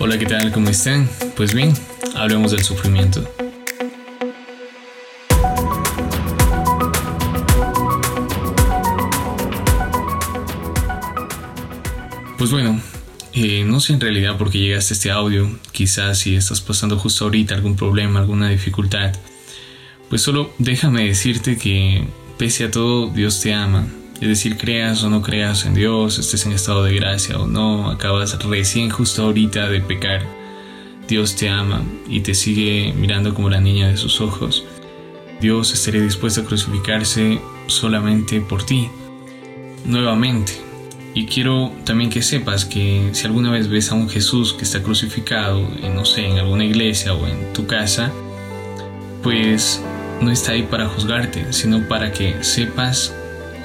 Hola, ¿qué tal? ¿Cómo están? Pues bien, hablemos del sufrimiento. Pues bueno, eh, no sé en realidad por qué llegaste a este audio, quizás si estás pasando justo ahorita algún problema, alguna dificultad, pues solo déjame decirte que pese a todo Dios te ama. Es decir, creas o no creas en Dios, estés en estado de gracia o no, acabas recién justo ahorita de pecar. Dios te ama y te sigue mirando como la niña de sus ojos. Dios estaría dispuesto a crucificarse solamente por ti. Nuevamente, y quiero también que sepas que si alguna vez ves a un Jesús que está crucificado, en, no sé, en alguna iglesia o en tu casa, pues no está ahí para juzgarte, sino para que sepas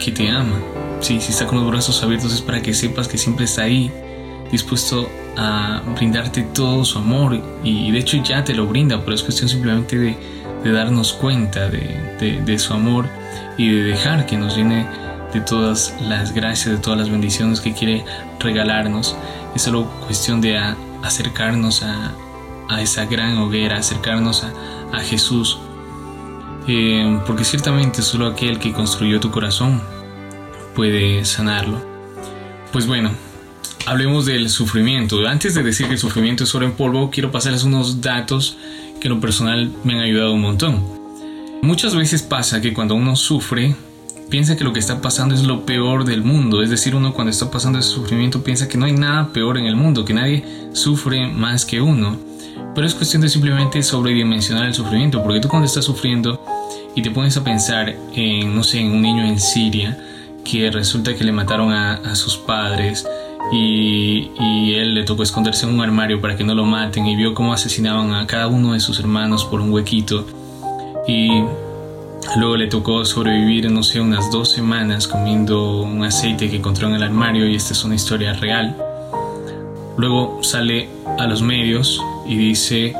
que te ama. Sí, si está con los brazos abiertos es para que sepas que siempre está ahí, dispuesto a brindarte todo su amor. Y de hecho ya te lo brinda, pero es cuestión simplemente de, darnos cuenta de, de su amor y de dejar que nos llene de todas las gracias, de todas las bendiciones que quiere regalarnos. Es solo cuestión de acercarnos a, esa gran hoguera, acercarnos a, Jesús. Eh, porque ciertamente solo aquel que construyó tu corazón puede sanarlo. Pues bueno, hablemos del sufrimiento. Antes de decir que el sufrimiento es oro en polvo, quiero pasarles unos datos que en lo personal me han ayudado un montón. Muchas veces pasa que cuando uno sufre, piensa que lo que está pasando es lo peor del mundo. Es decir, uno cuando está pasando ese sufrimiento piensa que no hay nada peor en el mundo, que nadie sufre más que uno. Pero es cuestión de simplemente sobredimensionar el sufrimiento, porque tú cuando estás sufriendo y te pones a pensar en, no sé, en un niño en Siria, que resulta que le mataron a, sus padres y, y, él le tocó esconderse en un armario para que no lo maten y vio cómo asesinaban a cada uno de sus hermanos por un huequito. Y Luego le tocó sobrevivir, no sé, unas dos semanas comiendo un aceite que encontró en el armario y esta es una historia real. Luego sale a los medios y dice,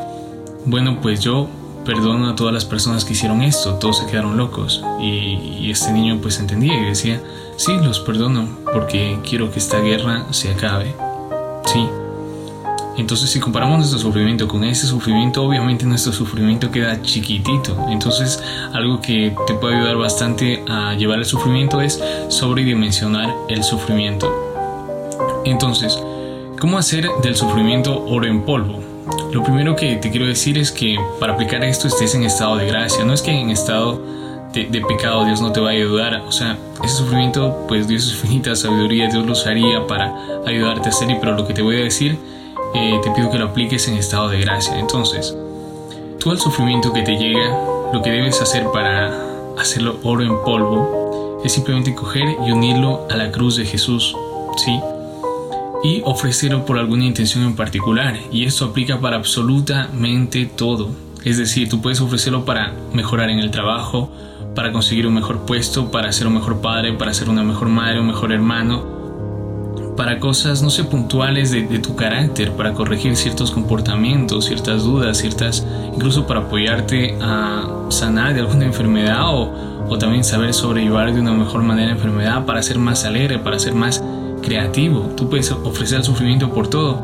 bueno, pues yo perdono a todas las personas que hicieron esto, todos se quedaron locos. Y, este niño pues entendía y decía, sí, los perdono porque quiero que esta guerra se acabe. Sí, entonces si comparamos nuestro sufrimiento con ese sufrimiento, obviamente nuestro sufrimiento queda chiquitito. Entonces algo que te puede ayudar bastante a llevar el sufrimiento es sobredimensionar el sufrimiento. Entonces, ¿cómo hacer del sufrimiento oro en polvo? Lo primero que te quiero decir es que para aplicar esto estés en estado de gracia. No es que en estado de, de, pecado Dios no te va a ayudar. O sea, ese sufrimiento, pues Dios es infinita sabiduría, Dios lo usaría para ayudarte a hacer. Pero lo que te voy a decir eh, te pido que lo apliques en estado de gracia. Entonces, tú al sufrimiento que te llega, lo que debes hacer para hacerlo oro en polvo es simplemente coger y unirlo a la cruz de Jesús, ¿sí? Y ofrecerlo por alguna intención en particular. Y esto aplica para absolutamente todo. Es decir, tú puedes ofrecerlo para mejorar en el trabajo, para conseguir un mejor puesto, para ser un mejor padre, para ser una mejor madre, un mejor hermano, para cosas, no sé, puntuales de, tu carácter, para corregir ciertos comportamientos, ciertas dudas, ciertas, incluso para apoyarte a sanar de alguna enfermedad o, o también saber sobrellevar de una mejor manera la enfermedad, para ser más alegre, para ser más creativo. Tú puedes ofrecer el sufrimiento por todo.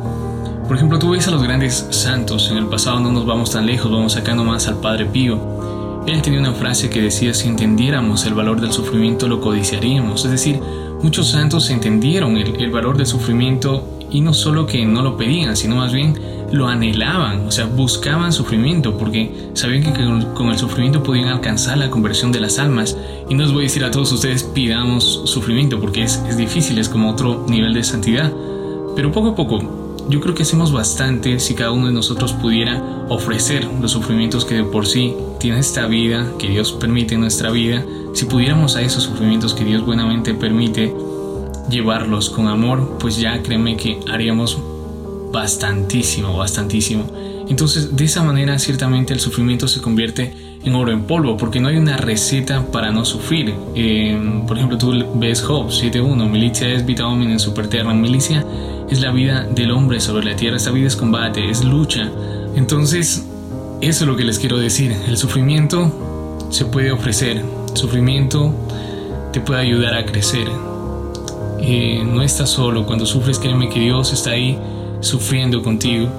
Por ejemplo, tú ves a los grandes santos, en el pasado no nos vamos tan lejos, vamos sacando más al Padre Pío. Él tenía una frase que decía, si entendiéramos el valor del sufrimiento, lo codiciaríamos. Es decir, Muchos santos entendieron el, valor del sufrimiento y no solo que no lo pedían, sino más bien lo anhelaban, o sea, buscaban sufrimiento porque sabían que con el sufrimiento podían alcanzar la conversión de las almas. Y no os voy a decir a todos ustedes pidamos sufrimiento porque es, difícil, es como otro nivel de santidad. Pero poco a poco, yo creo que hacemos bastante si cada uno de nosotros pudiera ofrecer los sufrimientos que de por sí tiene esta vida, que Dios permite en nuestra vida, si pudiéramos a esos sufrimientos que Dios buenamente permite llevarlos con amor, pues ya créeme que haríamos bastantísimo, bastantísimo. Entonces, de esa manera, ciertamente el sufrimiento se convierte en oro en polvo, porque no hay una receta para no sufrir. por ejemplo, tú ves Job 7.1, milicia es vita en superterra. Milicia es la vida del hombre sobre la tierra, esta vida es combate, es lucha. Entonces, eso es lo que les quiero decir. El sufrimiento se puede ofrecer, sufrimiento te puede ayudar a crecer. eh, no estás solo. Cuando sufres, créeme que Dios está ahí sufriendo contigo.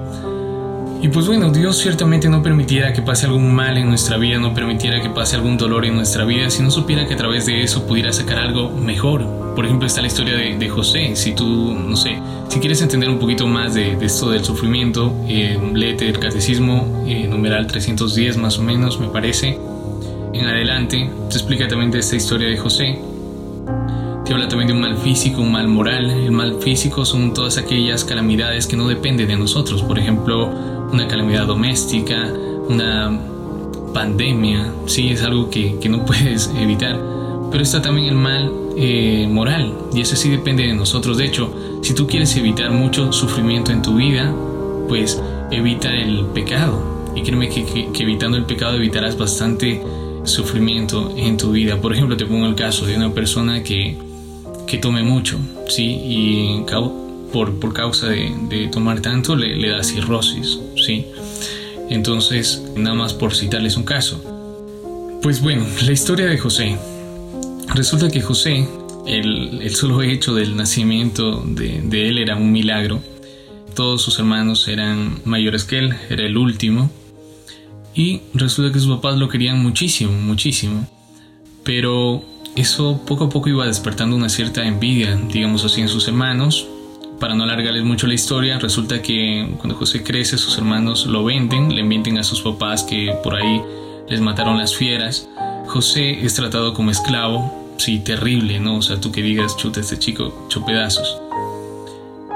Y pues bueno, Dios ciertamente no permitiera que pase algún mal en nuestra vida, no permitiera que pase algún dolor en nuestra vida, si no supiera que a través de eso pudiera sacar algo mejor. Por ejemplo, está la historia de, José. Si tú, no sé, si quieres entender un poquito más de, esto del sufrimiento, eh, léete el catecismo, eh, numeral 310 más o menos, me parece. En adelante, te explica también de esta historia de José. Te habla también de un mal físico, un mal moral. El mal físico son todas aquellas calamidades que no dependen de nosotros. Por ejemplo, una calamidad doméstica, una pandemia, sí, es algo que, no puedes evitar. Pero está también el mal eh, moral, y ese sí depende de nosotros. De hecho, si tú quieres evitar mucho sufrimiento en tu vida, pues evita el pecado. Y créeme que, evitando el pecado evitarás bastante sufrimiento en tu vida. Por ejemplo, te pongo el caso de una persona que, que tome mucho, ¿sí? Y por, por causa de, tomar tanto le, da cirrosis, ¿sí? Entonces, nada más por citarles un caso. Pues bueno, la historia de José. Resulta que José, el, el solo hecho del nacimiento de, de él era un milagro. Todos sus hermanos eran mayores que él, era el último. Y resulta que sus papás lo querían muchísimo, muchísimo. Pero eso poco a poco iba despertando una cierta envidia, digamos así, en sus hermanos, para no alargarles mucho la historia, resulta que cuando José crece, sus hermanos lo venden, le mienten a sus papás que por ahí les mataron las fieras. José es tratado como esclavo, sí, terrible, ¿no? O sea, tú que digas, chuta, este chico, hecho pedazos.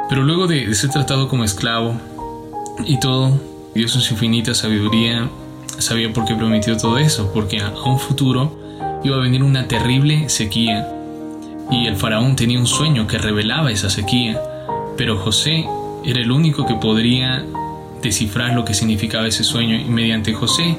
Pero luego de, ser tratado como esclavo y todo, Dios en su infinita sabiduría sabía por qué prometió todo eso, porque a un futuro iba a venir una terrible sequía. Y el faraón tenía un sueño que revelaba esa sequía pero José era el único que podría descifrar lo que significaba ese sueño y mediante José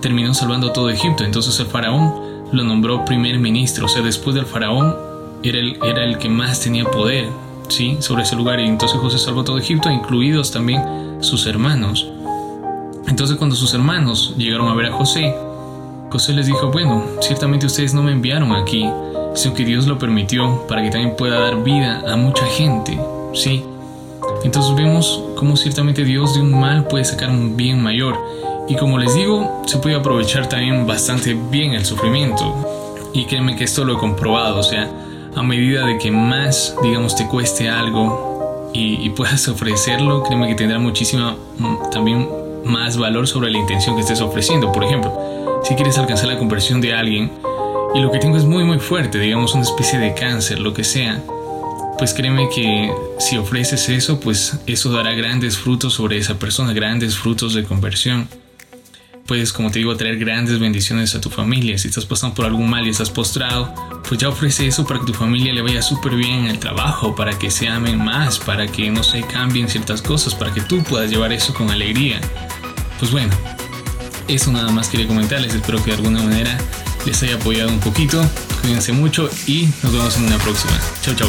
terminó salvando todo Egipto. Entonces el faraón lo nombró primer ministro, o sea, después del faraón era el, era el que más tenía poder ¿sí? sobre ese lugar y entonces José salvó todo Egipto, incluidos también sus hermanos. Entonces cuando sus hermanos llegaron a ver a José, José les dijo, bueno, ciertamente ustedes no me enviaron aquí, sino que Dios lo permitió para que también pueda dar vida a mucha gente. ¿sí? Entonces vemos cómo ciertamente Dios de un mal puede sacar un bien mayor. Y como les digo, se puede aprovechar también bastante bien el sufrimiento. Y créeme que esto lo he comprobado, o sea, a medida de que más, digamos, te cueste algo y, puedas ofrecerlo, créeme que tendrá muchísima mm, también más valor sobre la intención que estés ofreciendo. Por ejemplo, si quieres alcanzar la conversión de alguien y lo que tengo es muy muy fuerte, digamos una especie de cáncer, lo que sea, pues créeme que si ofreces eso, pues eso dará grandes frutos sobre esa persona, grandes frutos de conversión. Puedes, como te digo, traer grandes bendiciones a tu familia. Si estás pasando por algún mal y estás postrado, pues ya ofrece eso para que tu familia le vaya súper bien en el trabajo, para que se amen más, para que no se cambien ciertas cosas, para que tú puedas llevar eso con alegría. Pues bueno, eso nada más quería comentarles. Espero que de alguna manera les haya apoyado un poquito. Cuídense mucho y nos vemos en una próxima. Chau, chau.